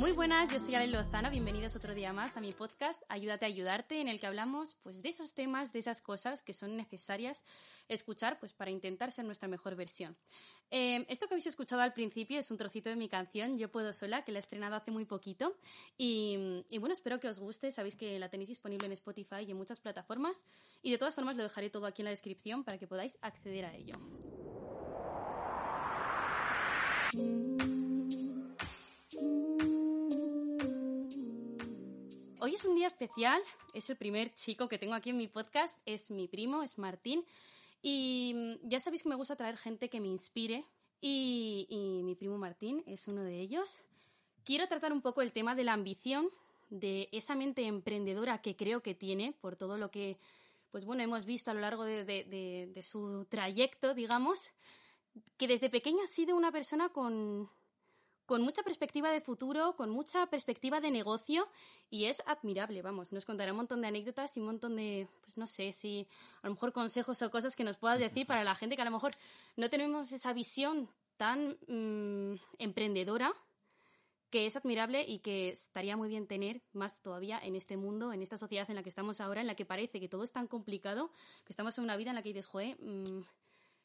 Muy buenas, yo soy Ale Lozano, bienvenidos otro día más a mi podcast Ayúdate a ayudarte, en el que hablamos pues de esos temas, de esas cosas que son necesarias escuchar pues para intentar ser nuestra mejor versión. Eh, esto que habéis escuchado al principio es un trocito de mi canción Yo puedo sola, que la he estrenado hace muy poquito y, y bueno, espero que os guste, sabéis que la tenéis disponible en Spotify y en muchas plataformas y de todas formas lo dejaré todo aquí en la descripción para que podáis acceder a ello. Hoy es un día especial, es el primer chico que tengo aquí en mi podcast, es mi primo, es Martín. Y ya sabéis que me gusta traer gente que me inspire y, mi primo Martín es uno de ellos. Quiero tratar un poco el tema de la ambición, de esa mente emprendedora que creo que tiene por todo lo que, pues bueno, hemos visto a lo largo de su trayecto, digamos, que desde pequeño ha sido una persona con, con mucha perspectiva de futuro, con mucha perspectiva de negocio y es admirable, vamos, nos contará un montón de anécdotas y un montón de, pues no sé, si a lo mejor consejos o cosas que nos puedas decir para la gente que a lo mejor no tenemos esa visión tan mmm, emprendedora que es admirable y que estaría muy bien tener más todavía en este mundo, en esta sociedad en la que estamos ahora, en la que parece que todo es tan complicado, que estamos en una vida en la que dices, joder, mmm,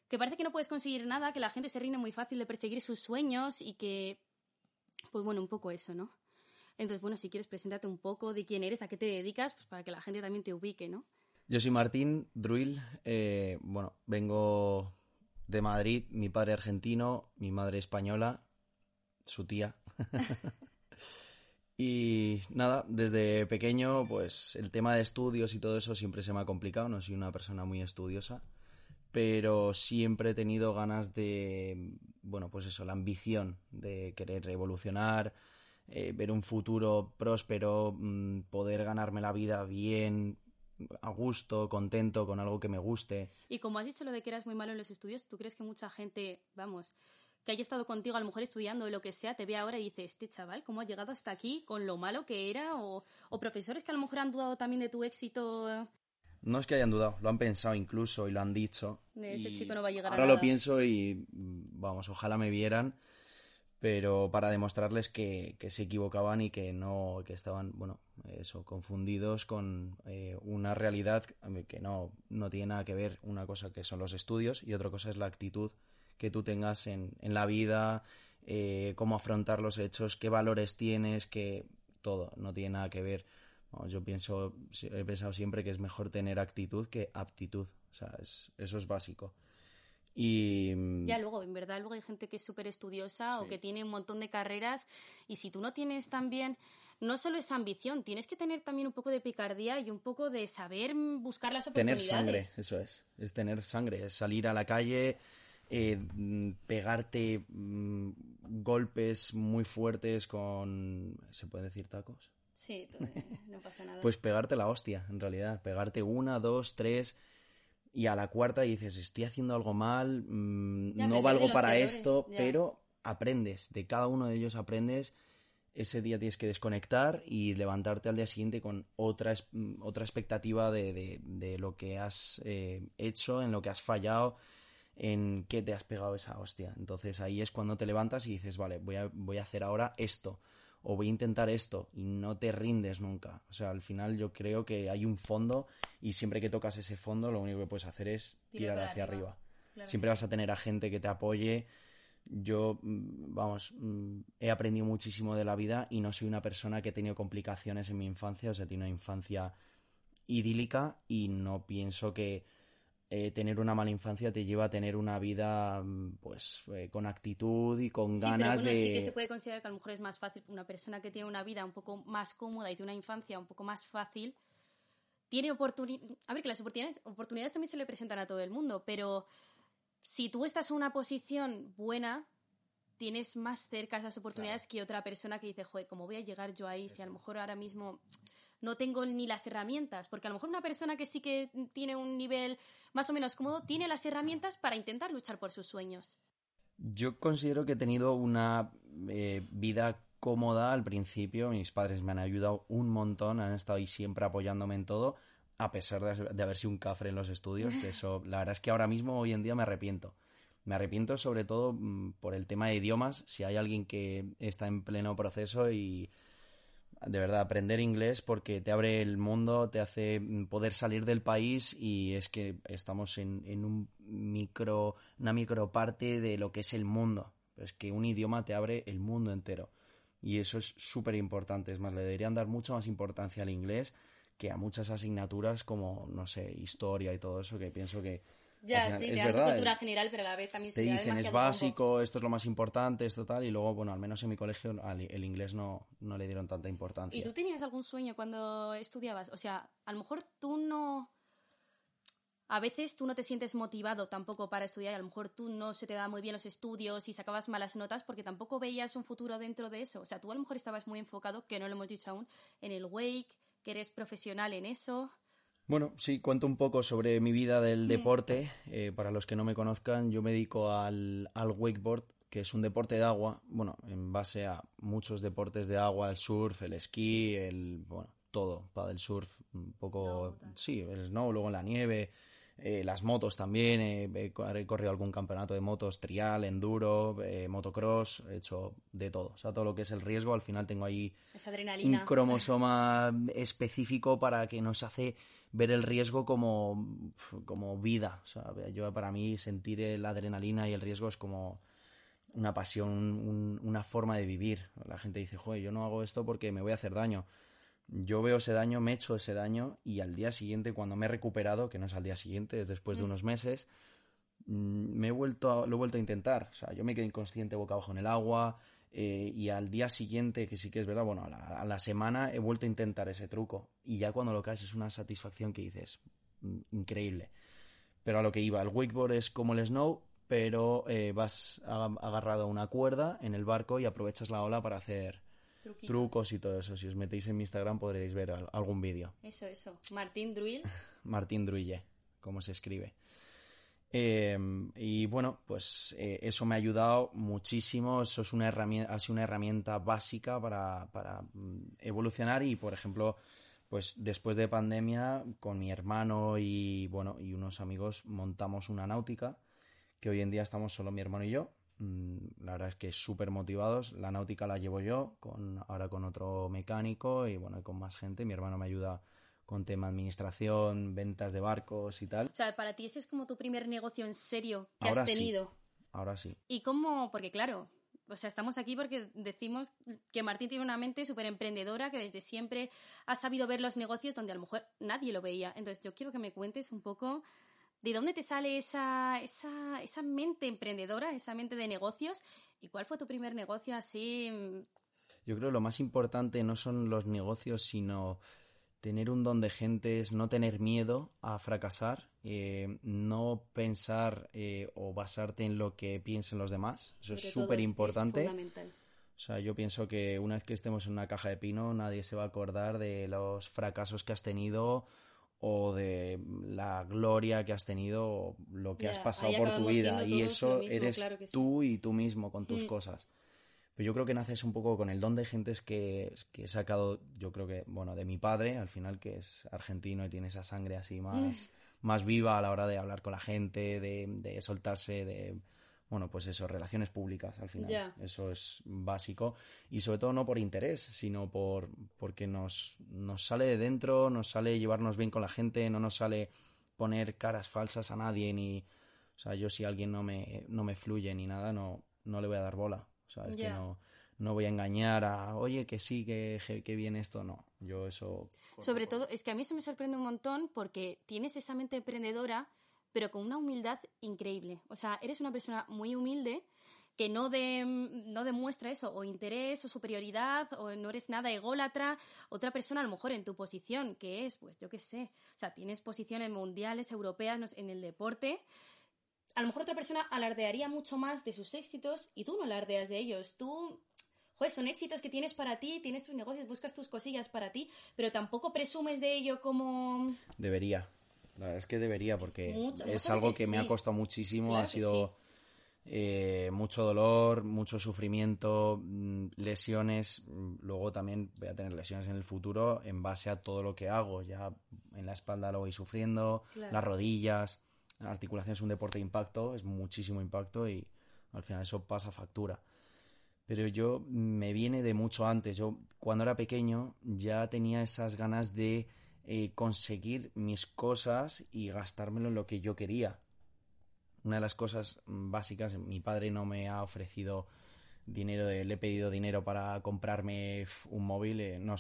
que parece que no puedes conseguir nada, que la gente se rinde muy fácil de perseguir sus sueños y que pues bueno, un poco eso, ¿no? Entonces, bueno, si quieres, preséntate un poco de quién eres, a qué te dedicas, pues para que la gente también te ubique, ¿no? Yo soy Martín Druil, eh, bueno, vengo de Madrid, mi padre argentino, mi madre española, su tía. y nada, desde pequeño, pues el tema de estudios y todo eso siempre se me ha complicado, no soy una persona muy estudiosa, pero siempre he tenido ganas de, bueno, pues eso, la ambición de querer evolucionar, eh, ver un futuro próspero, mmm, poder ganarme la vida bien, a gusto, contento, con algo que me guste. Y como has dicho lo de que eras muy malo en los estudios, ¿tú crees que mucha gente, vamos, que haya estado contigo a lo mejor estudiando o lo que sea, te ve ahora y dice, este chaval, ¿cómo ha llegado hasta aquí con lo malo que era? O, o profesores que a lo mejor han dudado también de tu éxito. No es que hayan dudado, lo han pensado incluso y lo han dicho. Ese chico no va a llegar ahora a nada. lo pienso y vamos, ojalá me vieran, pero para demostrarles que, que se equivocaban y que no, que estaban, bueno, eso, confundidos con eh, una realidad que no, no tiene nada que ver una cosa que son los estudios y otra cosa es la actitud que tú tengas en, en la vida, eh, cómo afrontar los hechos, qué valores tienes, que todo, no tiene nada que ver. Yo pienso, he pensado siempre que es mejor tener actitud que aptitud, o sea, es, eso es básico. Y... Ya luego, en verdad, luego hay gente que es súper estudiosa sí. o que tiene un montón de carreras y si tú no tienes también, no solo esa ambición, tienes que tener también un poco de picardía y un poco de saber buscar las oportunidades. Tener sangre, eso es, es tener sangre, es salir a la calle, eh, pegarte mm, golpes muy fuertes con... ¿Se puede decir tacos? Sí, no pasa nada. pues pegarte la hostia, en realidad. Pegarte una, dos, tres. Y a la cuarta dices, estoy haciendo algo mal, mmm, no valgo para errores, esto, ya. pero aprendes. De cada uno de ellos aprendes. Ese día tienes que desconectar y levantarte al día siguiente con otra, otra expectativa de, de, de lo que has eh, hecho, en lo que has fallado en qué te has pegado esa hostia. Entonces ahí es cuando te levantas y dices, vale, voy a, voy a hacer ahora esto o voy a intentar esto y no te rindes nunca. O sea, al final yo creo que hay un fondo y siempre que tocas ese fondo lo único que puedes hacer es tirar hacia arriba. arriba. Claro siempre vas a tener a gente que te apoye. Yo, mm, vamos, mm, he aprendido muchísimo de la vida y no soy una persona que he tenido complicaciones en mi infancia, o sea, he tenido una infancia idílica y no pienso que eh, tener una mala infancia te lleva a tener una vida mm, pues eh, con actitud y con ganas de... Sí que se puede considerar que a lo mejor es más fácil una persona que tiene una vida un poco más cómoda y tiene una infancia un poco más fácil tiene oportunidades... A ver, que las oportunidades, oportunidades también se le presentan a todo el mundo, pero si tú estás en una posición buena, tienes más cerca esas oportunidades que otra persona que dice, joder, ¿cómo voy a llegar yo ahí si a lo mejor ahora mismo no tengo ni las herramientas? Porque a lo mejor una persona que sí que tiene un nivel más o menos cómodo tiene las herramientas para intentar luchar por sus sueños. Yo considero que he tenido una eh, vida cómoda al principio. Mis padres me han ayudado un montón, han estado ahí siempre apoyándome en todo, a pesar de, de haber sido un cafre en los estudios. Que eso, la verdad es que ahora mismo, hoy en día, me arrepiento. Me arrepiento sobre todo mm, por el tema de idiomas. Si hay alguien que está en pleno proceso y de verdad aprender inglés porque te abre el mundo, te hace mm, poder salir del país y es que estamos en, en un micro, una micro parte de lo que es el mundo. Es que un idioma te abre el mundo entero. Y eso es súper importante. Es más, le deberían dar mucha más importancia al inglés que a muchas asignaturas como, no sé, historia y todo eso, que pienso que ya, sí, te dan cultura eh, general, pero a la vez también se Te dicen, es básico, esto es lo más importante, esto tal, y luego, bueno, al menos en mi colegio el inglés no, no le dieron tanta importancia. ¿Y tú tenías algún sueño cuando estudiabas? O sea, a lo mejor tú no... A veces tú no te sientes motivado tampoco para estudiar, a lo mejor tú no se te da muy bien los estudios y sacabas malas notas porque tampoco veías un futuro dentro de eso. O sea, tú a lo mejor estabas muy enfocado, que no lo hemos dicho aún, en el Wake, que eres profesional en eso. Bueno, sí, cuento un poco sobre mi vida del deporte. Eh, para los que no me conozcan, yo me dedico al, al, wakeboard, que es un deporte de agua, bueno, en base a muchos deportes de agua, el surf, el esquí, el, bueno, todo, para el surf, un poco, sí, el snow, luego en la nieve, eh, las motos también, eh, he corrido algún campeonato de motos, trial, enduro, eh, motocross, he hecho de todo. O sea, todo lo que es el riesgo, al final tengo ahí un cromosoma específico para que nos hace ver el riesgo como, como vida. O sea, yo para mí sentir la adrenalina y el riesgo es como una pasión, una forma de vivir. La gente dice, joder, yo no hago esto porque me voy a hacer daño yo veo ese daño, me echo ese daño y al día siguiente, cuando me he recuperado, que no es al día siguiente, es después de mm. unos meses, mm, me he vuelto lo he vuelto a intentar. O sea, yo me quedé inconsciente boca abajo en el agua eh, y al día siguiente, que sí que es verdad, bueno, a la, semana he vuelto a intentar ese truco y ya cuando lo caes es una satisfacción que dices, mm, increíble. Pero a lo que iba, el wakeboard es como el snow, pero eh, vas agarrado a una cuerda en el barco y aprovechas la ola para hacer trucos y todo eso. Si os metéis en mi Instagram podréis ver algún vídeo. Eso, eso. Martín Druil. Martín Druille, como se escribe. Em, y bueno, pues eh, eso me ha ayudado muchísimo. Eso es una herramienta, ha sido una herramienta básica para, para mm, evolucionar y, por ejemplo, pues después de pandemia, con mi hermano y bueno, y unos amigos montamos una náutica, que hoy en día estamos solo mi hermano y yo, la verdad es que súper motivados. La náutica la llevo yo, con, ahora con otro mecánico y bueno, con más gente. Mi hermano me ayuda con tema administración, ventas de barcos y tal. O sea, para ti ese es como tu primer negocio en serio que has tenido. Ahora sí. ¿Y cómo? Porque claro, o sea, estamos aquí porque decimos que Martín tiene una mente súper emprendedora, que desde siempre ha sabido ver los negocios donde a lo mejor nadie lo veía. Entonces, yo quiero que me cuentes un poco ¿De dónde te sale esa, esa, esa mente emprendedora, esa mente de negocios? ¿Y cuál fue tu primer negocio así? Yo creo que lo más importante no son los negocios, sino tener un don de gentes, no tener miedo a fracasar, eh, no pensar eh, o basarte en lo que piensen los demás. Eso es súper importante. O sea, yo pienso que una vez que estemos en una caja de pino, nadie se va a acordar de los fracasos que has tenido o de la gloria que has tenido o lo que has pasado por tu vida y eso eres tú y tú mismo con tus mm. cosas. Pero yo creo que naces un poco con el don de gentes que, que, he sacado, yo creo que, bueno, de mi padre, al final, que es argentino y tiene esa sangre así más, mm. más viva a la hora de hablar con la gente, de, de soltarse, de bueno, pues eso, relaciones públicas al final. Eso es básico. Y sobre todo no por interés, sino por porque nos, nos sale de dentro, nos sale llevarnos bien con la gente, no nos sale poner caras falsas a nadie, ni. O sea, yo si alguien no me, no me fluye ni nada, no, no le voy a dar bola. O sea, es que no, no voy a engañar a, oye, que sí, que, que bien esto, no. Yo eso. Sobre todo, es que a mí eso me sorprende un montón porque tienes esa mente emprendedora pero con una humildad increíble. O sea, eres una persona muy humilde que no, de, no demuestra eso, o interés, o superioridad, o no eres nada ególatra, otra persona a lo mejor en tu posición, que es, pues yo qué sé, o sea, tienes posiciones mundiales, europeas, en el deporte, a lo mejor otra persona alardearía mucho más de sus éxitos y tú no alardeas de ellos, tú... Joder, son éxitos que tienes para ti, tienes tus negocios, buscas tus cosillas para ti, pero tampoco presumes de ello como... Debería. La verdad es que debería, porque es algo que, me ha costado muchísimo, ha sido eh, mucho dolor, mucho sufrimiento, mm, lesiones. Mm, luego también voy a tener lesiones en el futuro en base a todo lo que hago. Ya en la espalda lo voy sufriendo, las rodillas. La articulación es un deporte de impacto, es muchísimo impacto y al final eso pasa factura. Pero yo me viene de mucho antes. Yo cuando era pequeño ya tenía esas ganas de eh, conseguir mis cosas y gastármelo en lo que yo quería una de las cosas básicas, mi padre no me ha ofrecido dinero, le he pedido dinero para comprarme un móvil. Eh, no,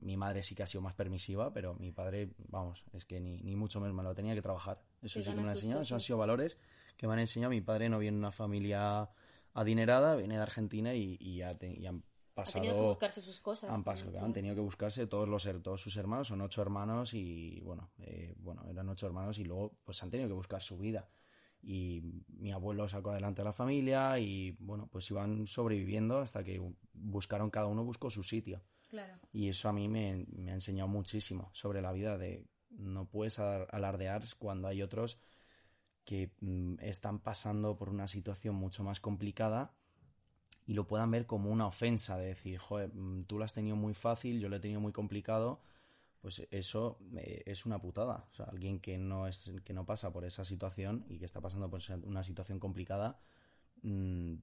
mi madre sí que ha sido más permisiva, pero mi padre, vamos, es que ni, ni mucho menos me lo tenía que trabajar. Eso sí que me lo ha enseñado, eso han sido valores que me han enseñado. Mi padre no viene de una familia adinerada, viene de Argentina y, y, han pasado. Han tenido que buscarse sus cosas. Han, pasado, han tenido que buscarse todos los todos sus hermanos, son ocho hermanos y bueno, eh, bueno, eran ocho hermanos y luego pues han tenido que buscar su vida y mi abuelo sacó adelante a la familia y bueno, pues iban sobreviviendo hasta que buscaron, cada uno buscó su sitio. Y eso a mí me, ha enseñado muchísimo sobre la vida de no puedes alardear cuando hay otros que mm, están pasando por una situación mucho más complicada y lo puedan ver como una ofensa de decir, joder, mm, tú lo has tenido muy fácil, yo lo he tenido muy complicado pues eso eh, es una putada. O sea, alguien que no, es, que no pasa por esa situación y que está pasando por una situación complicada, mm,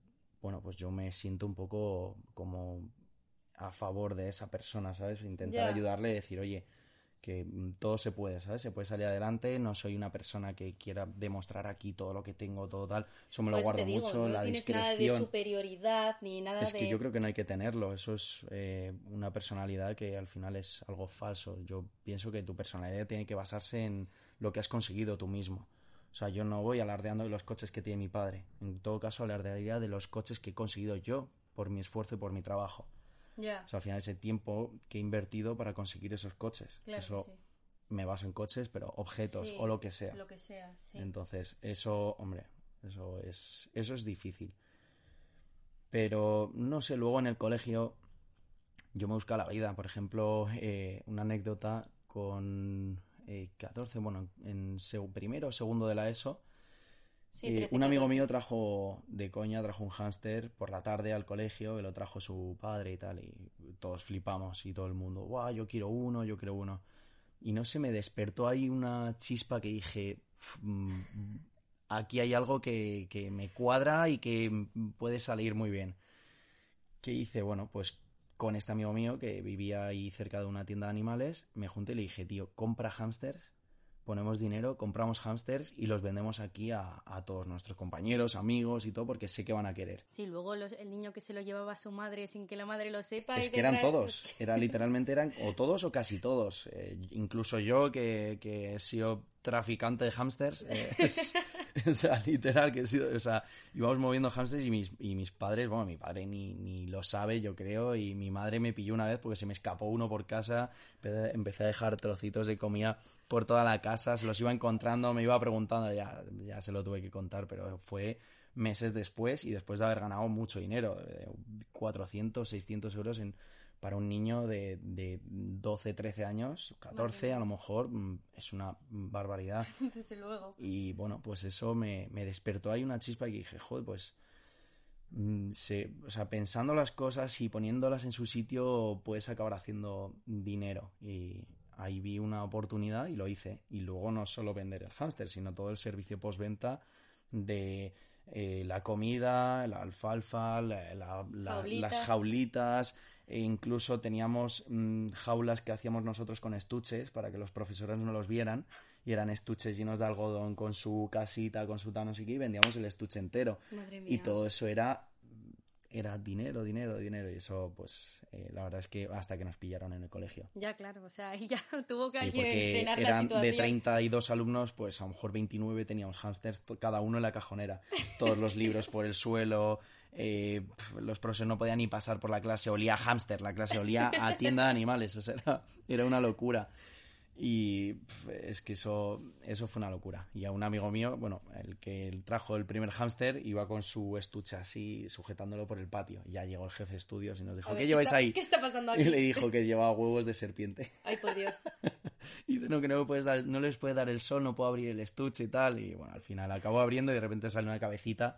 bueno, pues yo me siento un poco como a favor de esa persona, ¿sabes? Intentar ayudarle y decir, oye, que mm, todo se puede, ¿sabes? Se puede salir adelante, no soy una persona que quiera demostrar aquí todo lo que tengo, todo tal. Eso me lo pues guardo mucho, no la tienes nada de superioridad ni nada es de... que yo creo que no hay que tenerlo, eso es eh, una personalidad que al final es algo falso. Yo pienso que tu personalidad tiene que basarse en lo que has conseguido tú mismo. O sea, yo no voy alardeando de los coches que tiene mi padre. En todo caso, alardearía de los coches que he conseguido yo por mi esfuerzo y por mi trabajo. O sea, al final ese tiempo que he invertido para conseguir esos coches. eso me baso en coches, pero objetos o lo que sea. Lo que sea, sí. Entonces, eso, hombre, eso es, eso es difícil. Pero, no sé, luego en el colegio yo me busco la vida. Por ejemplo, eh, una anécdota con 14, eh, bueno, en primero o segundo de la ESO, eh, un amigo mío trajo de coña, trajo un hámster por la tarde al colegio, que lo trajo su padre y tal, y todos flipamos y todo el mundo, guau, yo quiero uno, yo quiero uno. Y no se me despertó ahí una chispa que dije, mm, aquí hay algo que, que me cuadra y que puede salir muy bien. ¿Qué hice? Bueno, pues con este amigo mío que vivía ahí cerca de una tienda de animales, me junté y le dije, tío, compra hámsters ponemos dinero, compramos hámsters y los vendemos aquí a, todos nuestros compañeros, amigos y todo, porque sé que van a querer. Sí, luego el niño que se lo llevaba a su madre sin que la madre lo sepa. Es que eran todos, era literalmente eran o todos o casi todos. Eh, incluso yo, que, que he sido traficante de hámsters, eh, o sea, literal, que he sido, o sea, íbamos moviendo hámsters y mis, y mis padres, bueno, mi padre ni, ni lo sabe, yo creo, y mi madre me pilló una vez porque se me escapó uno por casa, empecé a dejar trocitos de comida por toda la casa, se los iba encontrando, me iba preguntando, ya, ya se lo tuve que contar, pero fue meses después y después de haber ganado mucho dinero, 400, eh, 600 euros en, para un niño de, de 12, 13 años, 14 a lo mejor, mm, es una barbaridad. Desde luego. Y bueno, pues eso me, me despertó ahí una chispa y dije, joder, pues... Mm, se, o sea, pensando las cosas y poniéndolas en su sitio, puedes acabar haciendo dinero. Y, ahí vi una oportunidad y lo hice. Y luego no solo vender el hámster, sino todo el servicio postventa de eh, la comida, la alfalfa, las jaulitas, e incluso teníamos mm, jaulas que hacíamos nosotros con estuches para que los profesores no los vieran y eran estuches llenos de algodón con su casita, con su tano y vendíamos el estuche entero. y todo eso era era dinero, dinero, dinero. Y eso, pues, eh, la verdad es que hasta que nos pillaron en el colegio. Ya, claro, o sea, ya tuvo que sí, porque eran de 32 alumnos, pues a lo mejor 29 teníamos hámsters, cada uno en la cajonera. Todos los libros por el suelo, eh, los profesores no podían ni pasar por la clase, olía a hámster, la clase olía a tienda de animales, o sea, era, era una locura. Y es que eso, eso fue una locura. Y a un amigo mío, bueno, el que trajo el primer hámster, iba con su estuche así, sujetándolo por el patio. Y ya llegó el jefe de estudios y nos dijo, ¿qué lleváis ahí? ¿Qué está pasando aquí? Y le dijo que llevaba huevos de serpiente. Ay, por Dios. y dice, no, que no, puedes dar, no les puede dar el sol, no puedo abrir el estuche y tal. Y bueno, al final acabó abriendo y de repente salió una cabecita.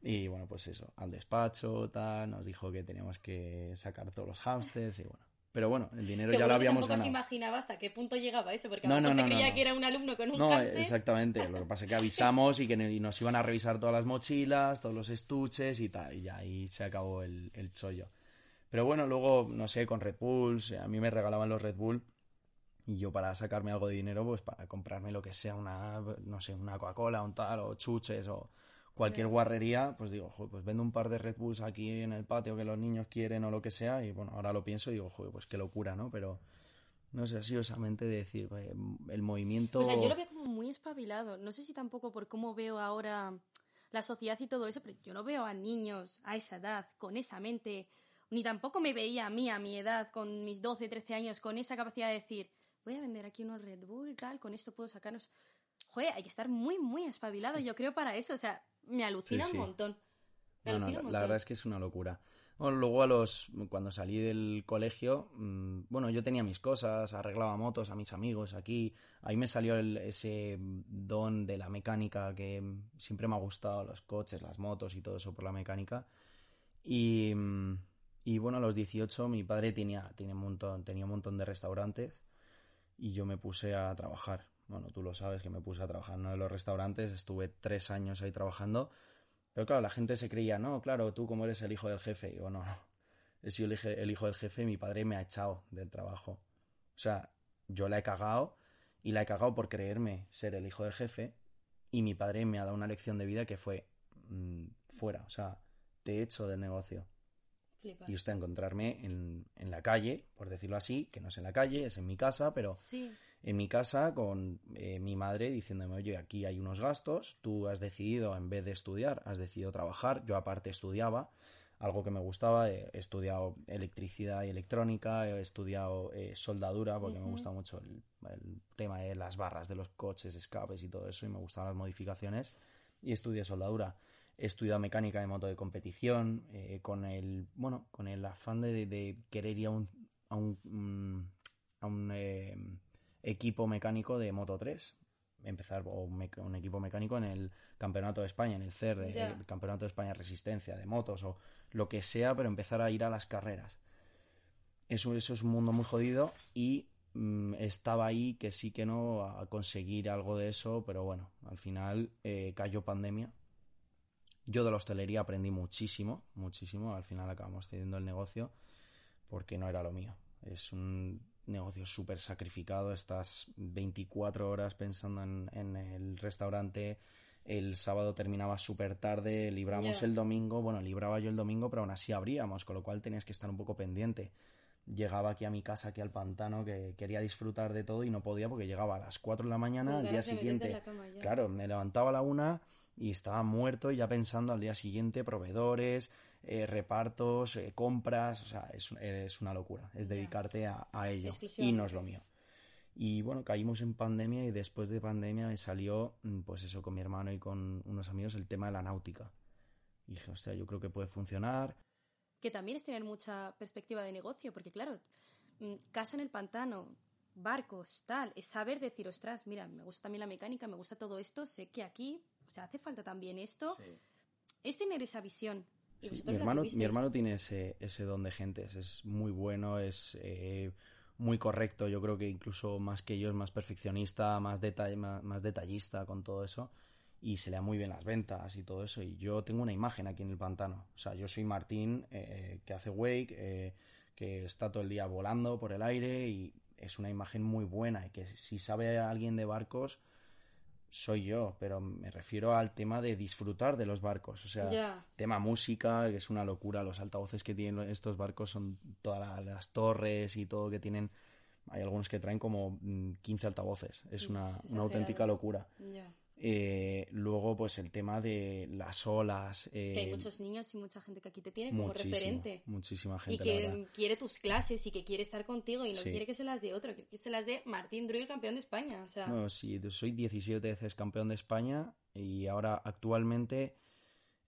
Y bueno, pues eso, al despacho, tal, nos dijo que teníamos que sacar todos los hámsters y bueno pero bueno, el dinero ya lo habíamos ganado. se imaginaba hasta qué punto llegaba eso, porque a no, no, se creía que era un alumno con un No, exactamente. Lo que pasa es que avisamos y que nos iban a revisar todas las mochilas, todos los estuches y tal, y ya ahí se acabó el, el chollo. Pero bueno, luego, no sé, con Red Bulls, a mí me regalaban los Red Bull y yo para sacarme algo de dinero, pues para comprarme lo que sea, una, no sé, una Coca-Cola, un tal, o chuches, o cualquier guarrería, pues digo, joder, pues vendo un par de Red Bulls aquí en el patio que los niños quieren o lo que sea, y bueno, ahora lo pienso y digo, joder, pues qué locura, ¿no? Pero no sé, así osamente de decir, el movimiento... O sea, yo lo veo como muy espabilado, no sé si tampoco por cómo veo ahora la sociedad y todo eso, pero yo no veo a niños a esa edad, con esa mente, ni tampoco me veía a mí a mi edad, con mis 12, 13 años, con esa capacidad de decir, voy a vender aquí unos Red Bull y tal, con esto puedo sacarnos... Joder, hay que estar muy, muy espabilado, yo creo, para eso. O sea, me alucina un montón. la, verdad es que es una locura. luego a los cuando salí del colegio, mm, bueno, yo tenía mis cosas, arreglaba motos a mis amigos aquí. Ahí me salió ese don de la mecánica que siempre me ha gustado, los coches, las motos y todo eso por la mecánica. Y, mm, y bueno, a los 18 mi padre tenía, tenía, un montón, tenía un montón de restaurantes y yo me puse a trabajar bueno, tú lo sabes que me puse a trabajar en uno de los restaurantes, estuve tres años ahí trabajando, pero claro, la gente se creía, no, claro, tú como eres el hijo del jefe, y digo, no, no, he sido el hijo del jefe y mi padre me ha echado del trabajo. O sea, yo la he cagado y la he cagado por creerme ser el hijo del jefe y mi padre me ha dado una lección de vida que fue mm, fuera, o sea, te echo del negocio. Y usted encontrarme en, en, la calle, por decirlo así, que no es en la calle, es en mi casa, pero sí. en mi casa con eh, mi madre diciéndome, oye, aquí hay unos gastos, tú has decidido, en vez de estudiar, has decidido trabajar, yo aparte estudiaba, algo que me gustaba, he estudiado electricidad y electrónica, he estudiado eh, soldadura, porque me gusta mucho el, tema de las barras de los coches, escapes y todo eso, y me gustaban las modificaciones, y estudié soldadura. He estudiado mecánica de moto de competición, eh, con el, bueno, con el afán de, querer ir a un, a un, mm, a un equipo mecánico de Moto 3. Empezar o un equipo mecánico en el Campeonato de España, en el CER, de, el Campeonato de España Resistencia, de motos o lo que sea, pero empezar a ir a las carreras. Eso, eso es un mundo muy jodido y mm, estaba ahí que sí que no a conseguir algo de eso, pero bueno, al final eh, cayó pandemia. Yo de la hostelería aprendí muchísimo, muchísimo. Al final acabamos cediendo el negocio porque no era lo mío. Es un negocio súper sacrificado, estás 24 horas pensando en, el restaurante, el sábado terminaba súper tarde, libramos el domingo, bueno, libraba yo el domingo, pero aún así abríamos, con lo cual tenías que estar un poco pendiente. Llegaba aquí a mi casa, aquí al pantano, que quería disfrutar de todo y no podía porque llegaba a las 4 de la mañana, al día siguiente. Claro, me levantaba a la una y estaba muerto y ya pensando al día siguiente, proveedores, eh, repartos, eh, compras, o sea, es, una locura, es dedicarte a, ello y no es lo mío. Y bueno, caímos en pandemia y después de pandemia me salió, mm, pues eso, con mi hermano y con unos amigos, el tema de la náutica. Y dije, hostia, yo creo que puede funcionar. Que también es tener mucha perspectiva de negocio, porque claro, mm, casa en el pantano, barcos, tal, es saber decir, ostras, mira, me gusta también la mecánica, me gusta todo esto, sé que aquí, sea, hace falta también esto. Es tener esa visión mi, hermano, mi hermano tiene ese, ese don de gentes, es muy bueno, es eh, muy correcto, yo creo que incluso más que yo es más perfeccionista, más, más, detallista con todo eso y se le da muy bien las ventas y todo eso. Y yo tengo una imagen aquí en el pantano. O sea, yo soy Martín, eh, que hace wake, eh, que está todo el día volando por el aire y es una imagen muy buena y que si sabe alguien de barcos soy yo, pero me refiero al tema de disfrutar de los barcos. O sea, tema música, que es una locura. Los altavoces que tienen estos barcos son todas las torres y todo que tienen. Hay algunos que traen como 15 mm, altavoces. Es una, una auténtica locura. Eh, luego, pues el tema de las olas. que hay eh, muchos niños y mucha gente que aquí te tiene como referente. Muchísima gente. Y que quiere tus clases y que quiere estar contigo y no quiere que se las de otro, que se las de Martín Druil, campeón de España. O sea... No, sí, soy 17 veces campeón de España y ahora actualmente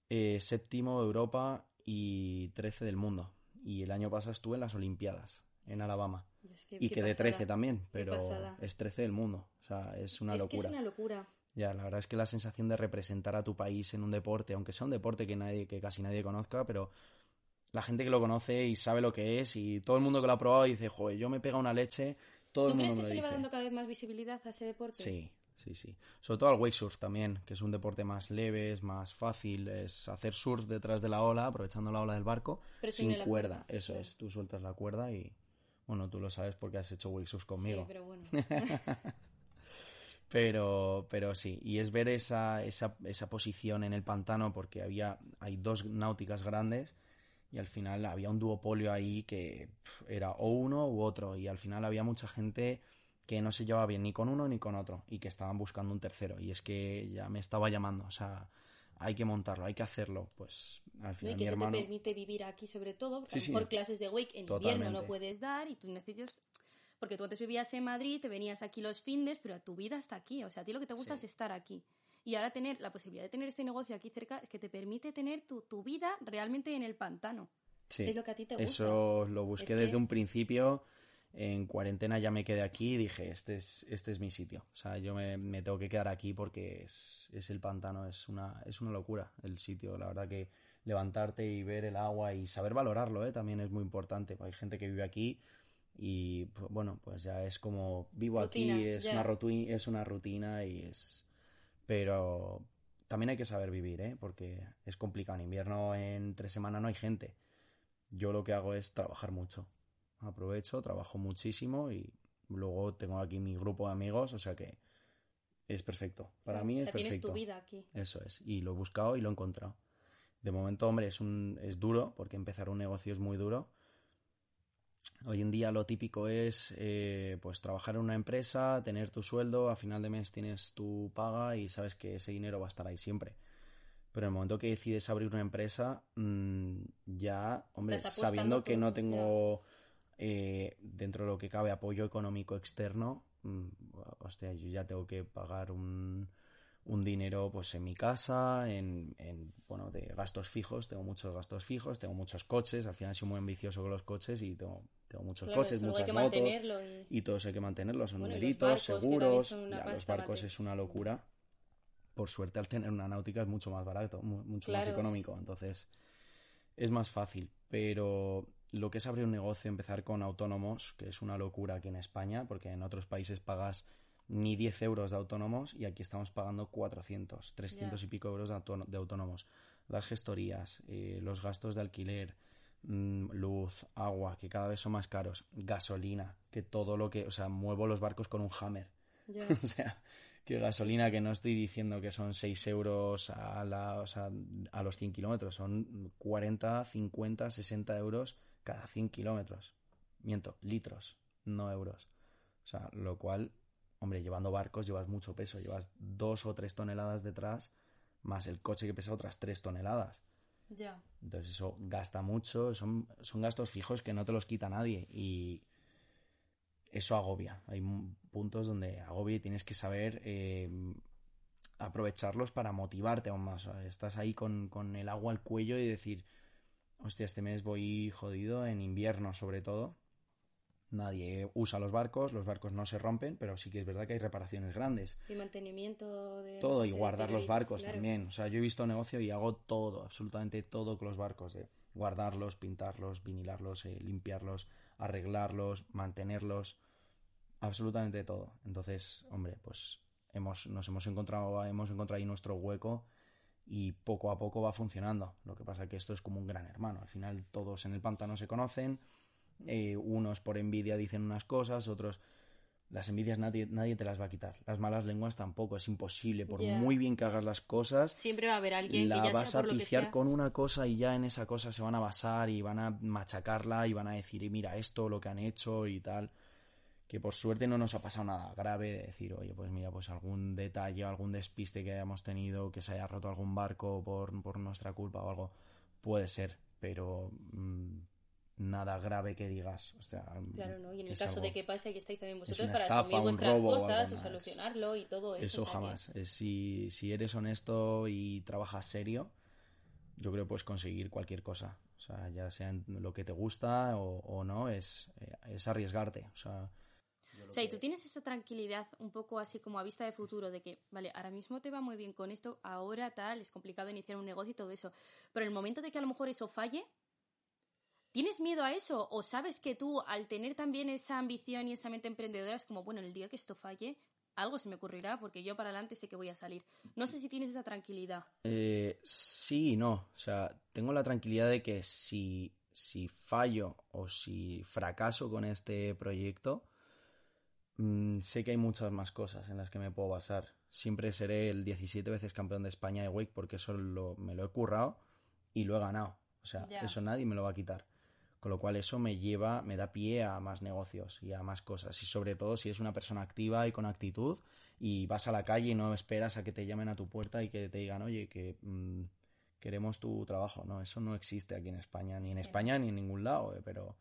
eh, séptimo de Europa y 13 del mundo. Y el año pasado estuve en las Olimpiadas en Alabama. y que de 13 también, pero es 13 del mundo. O sea, es una locura. Que es una locura. Ya, la verdad es que la sensación de representar a tu país en un deporte, aunque sea un deporte que nadie, que casi nadie conozca, pero la gente que lo conoce y sabe lo que es y todo el mundo que lo ha probado dice, joder, yo me pega una leche, todo el mundo crees que se le va dando cada vez más visibilidad a ese deporte? Sí, sí, sí. Sobre todo al wake surf también, que es un deporte más leve, es más fácil, es hacer surf detrás de la ola, aprovechando la ola del barco, sin cuerda. Eso es, tú sueltas la cuerda y, bueno, tú lo sabes porque has hecho wake surf conmigo. Sí, pero bueno. Pero, pero sí, y es ver esa, esa, esa posición en el pantano porque había, hay dos náuticas grandes y al final había un duopolio ahí que era o uno u otro y al final había mucha gente que no se llevaba bien ni con uno ni con otro y que estaban buscando un tercero. Y es que ya me estaba llamando, o sea, hay que montarlo, hay que hacerlo, pues al final y que mi te permite vivir aquí sobre todo, porque por clases de wake en invierno no puedes dar y tú necesitas porque tú antes vivías en Madrid, te venías aquí los fines, pero tu vida está aquí. O sea, a ti lo que te gusta es estar aquí. Y ahora tener la posibilidad de tener este negocio aquí cerca es que te permite tener tu, tu vida realmente en el pantano. Sí. Es lo que a ti te gusta. Eso lo busqué desde un principio. En cuarentena ya me quedé aquí y dije, este es, este es mi sitio. O sea, yo me, me tengo que quedar aquí porque es, es, el pantano, es una, es una locura el sitio. La verdad que levantarte y ver el agua y saber valorarlo ¿eh? también es muy importante. Hay gente que vive aquí y pues, bueno, pues ya es como vivo aquí, es, una rutina, es una rutina y es... Pero también hay que saber vivir, ¿eh? Porque es complicado. En invierno, en tres semanas no hay gente. Yo lo que hago es trabajar mucho. Aprovecho, trabajo muchísimo y luego tengo aquí mi grupo de amigos, o sea que es perfecto. Para mí es perfecto. tienes tu vida aquí. Eso es. Y lo he buscado y lo he encontrado. De momento, hombre, es, un, es duro, porque empezar un negocio es muy duro Hoy en día lo típico es eh, pues trabajar en una empresa, tener tu sueldo, a final de mes tienes tu paga y sabes que ese dinero va a estar ahí siempre. Pero en el momento que decides abrir una empresa, mm, ya, hombre, sabiendo que no tengo eh, dentro de lo que cabe apoyo económico externo, mm, hostia, yo ya tengo que pagar un, un dinero pues en mi casa, en, en, bueno, de gastos fijos, tengo muchos gastos fijos, tengo muchos coches, al final soy muy ambicioso con los coches y tengo, tengo muchos coches, muchas motos y... todos hay que mantenerlos, son numeritos, seguros, los barcos es una locura. Por suerte al tener una náutica es mucho más barato, mucho más económico, entonces es más fácil, pero lo que es abrir un negocio, empezar con autónomos, que es una locura aquí en España, porque en otros países pagas ni 10 euros de autónomos y aquí estamos pagando 400, 300 y pico euros de, autónomos. Las gestorías, eh, los gastos de alquiler, mm, luz, agua, que cada vez son más caros, gasolina, que todo lo que, o sea, muevo los barcos con un hammer. o sea, que gasolina que no estoy diciendo que son 6 euros a, la, o sea, a los 100 kilómetros, son 40, 50, 60 euros cada 100 kilómetros. Miento, litros, no euros. O sea, lo cual hombre, llevando barcos llevas mucho peso, llevas dos o tres toneladas detrás, más el coche que pesa otras tres toneladas. Ya. Entonces eso gasta mucho, son, son gastos fijos que no te los quita nadie y eso agobia. Hay puntos donde agobia y tienes que saber eh, aprovecharlos para motivarte aún más. Estás ahí con, con el agua al cuello y decir, hostia, este mes voy jodido, en invierno sobre todo nadie usa los barcos, los barcos no se rompen, pero sí que es verdad que hay reparaciones grandes. Y mantenimiento de... Todo, y guardar los barcos también. O sea, yo he visto negocio y hago todo, absolutamente todo con los barcos. De guardarlos, pintarlos, vinilarlos, eh, limpiarlos, arreglarlos, mantenerlos, absolutamente todo. Entonces, hombre, pues hemos, nos hemos encontrado, hemos encontrado ahí nuestro hueco y poco a poco va funcionando. Lo que pasa es que esto es como un gran hermano. Al final todos en el pantano se conocen, eh, unos por envidia dicen unas cosas, otros... las envidias nadie, nadie te las va a quitar. Las malas lenguas tampoco, es imposible. Por muy bien que hagas las cosas, siempre va a haber alguien la que ya vas a piciar con una cosa y ya en esa cosa se van a basar y van a machacarla y van a decir, mira esto, lo que han hecho y tal. Que por suerte no nos ha pasado nada grave de decir, oye, pues mira, pues algún detalle, algún despiste que hayamos tenido, que se haya roto algún barco por, por nuestra culpa o algo, puede ser, pero mm, nada grave que digas. O sea, claro, ¿no? Y en el caso de que pase, aquí estáis también vosotros para asumir vuestras cosas y solucionarlo y todo eso. Eso jamás. Si, si eres honesto y trabajas serio, yo creo que puedes conseguir cualquier cosa. O sea, ya sea lo que te gusta o, no, es, eh, es arriesgarte. O sea, o sea, y tú tienes esa tranquilidad un poco así como a vista de futuro de que, vale, ahora mismo te va muy bien con esto, ahora tal, es complicado iniciar un negocio y todo eso. Pero en el momento de que a lo mejor eso falle, ¿Tienes miedo a eso? ¿O sabes que tú, al tener también esa ambición y esa mente emprendedora, es como, bueno, el día que esto falle, algo se me ocurrirá porque yo para adelante sé que voy a salir? No sé si tienes esa tranquilidad. Eh, sí y no. O sea, tengo la tranquilidad de que si, si fallo o si fracaso con este proyecto, mm, sé que hay muchas más cosas en las que me puedo basar. Siempre seré el 17 veces campeón de España de Wake porque eso me lo he currado y lo he ganado. O sea, eso nadie me lo va a quitar. Con lo cual eso me lleva, me da pie a más negocios y a más cosas. Y sobre todo si es una persona activa y con actitud y vas a la calle y no esperas a que te llamen a tu puerta y que te digan, oye, que mm, queremos tu trabajo. No, eso no existe aquí en España, ni en España ni en ningún lado, eh, pero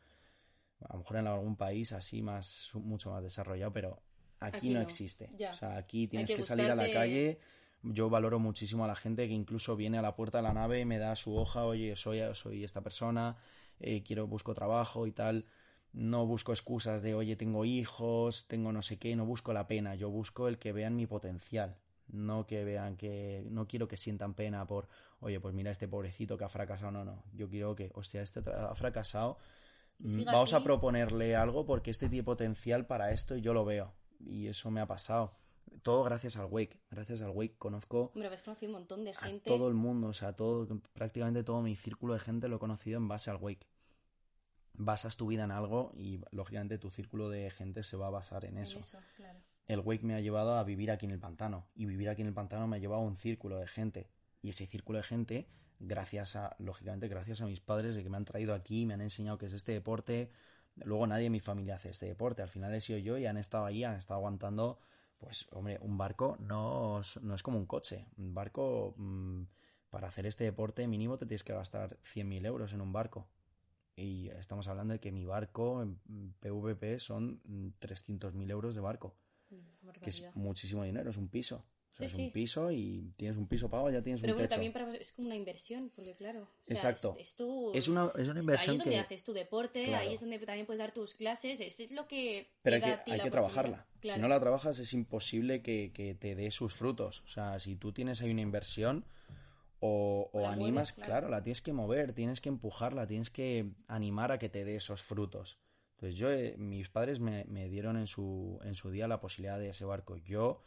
a lo mejor en algún país así más, mucho más desarrollado, pero aquí, no, existe. O sea, aquí tienes que, salir a la calle yo valoro muchísimo a la gente que incluso viene a la puerta de la nave y me da su hoja, oye, soy, soy esta persona, eh, quiero, busco trabajo y tal. No busco excusas de, oye, tengo hijos, tengo no sé qué, no busco la pena, yo busco el que vean mi potencial. No que vean que, no quiero que sientan pena por, oye, pues mira este pobrecito que ha fracasado, no, no. Yo quiero que, hostia, este ha fracasado, vamos a proponerle algo porque este tiene potencial para esto y yo lo veo. Y eso me ha pasado todo gracias al Wake. Gracias al Wake conozco. Hombre, conocido un montón de gente. todo el mundo, o sea, todo, prácticamente todo mi círculo de gente lo he conocido en base al Wake. Basas tu vida en algo y lógicamente tu círculo de gente se va a basar en eso. El Wake me ha llevado a vivir aquí en el pantano y vivir aquí en el pantano me ha llevado a un círculo de gente y ese círculo de gente, gracias a, lógicamente, gracias a mis padres de que me han traído aquí, me han enseñado que es este deporte. Luego nadie en mi familia hace este deporte. Al final he sido yo y han estado ahí, han estado aguantando pues, hombre, un barco no, no es como un coche. Un barco, mm, para hacer este deporte mínimo te tienes que gastar 100.000 euros en un barco. Y estamos hablando de que mi barco en PVP son 300.000 euros de barco. Que es muchísimo dinero, es un piso es un piso y tienes un piso pago, ya tienes Pero un bueno, también es como una inversión, porque claro. Exacto. Es, tu, es, una, es una inversión. Ahí es donde haces tu deporte, ahí es donde también puedes dar tus clases, es, lo que. Pero hay que, hay que trabajarla. Si no la trabajas, es imposible que, que, te dé sus frutos. O sea, si tú tienes ahí una inversión o, o animas, claro. la tienes que mover, tienes que empujarla, tienes que animar a que te dé esos frutos. Entonces, yo, eh, mis padres me, me dieron en su, en su día la posibilidad de ese barco. Yo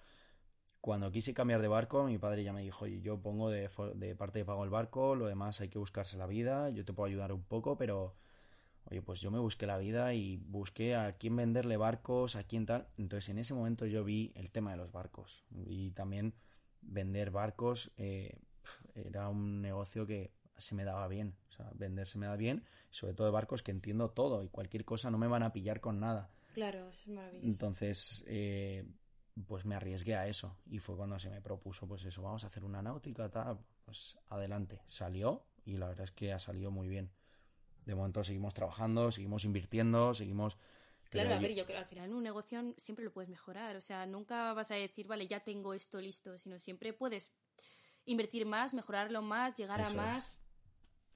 cuando quise cambiar de barco, mi padre ya me dijo, oye, yo pongo de, parte de pago el barco, lo demás hay que buscarse la vida, yo te puedo ayudar un poco, pero, oye, pues yo me busqué la vida y busqué a quién venderle barcos, a quién tal. Entonces en ese momento yo vi el tema de los barcos y también vender barcos eh, era un negocio que se me daba bien. O sea, vender se me da bien, sobre todo de barcos que entiendo todo y cualquier cosa no me van a pillar con nada. Claro, eso es maravilloso. Entonces, eh, pues me arriesgué a eso. Y fue cuando se me propuso pues eso, vamos a hacer una náutica, tal, pues adelante, salió y la verdad es que ha salido muy bien. De momento seguimos trabajando, seguimos invirtiendo, seguimos... Claro, a ver, yo creo que al final en un negocio siempre lo puedes mejorar, o sea, nunca vas a decir, vale, ya tengo esto listo, sino siempre puedes invertir más, mejorarlo más, llegar a más.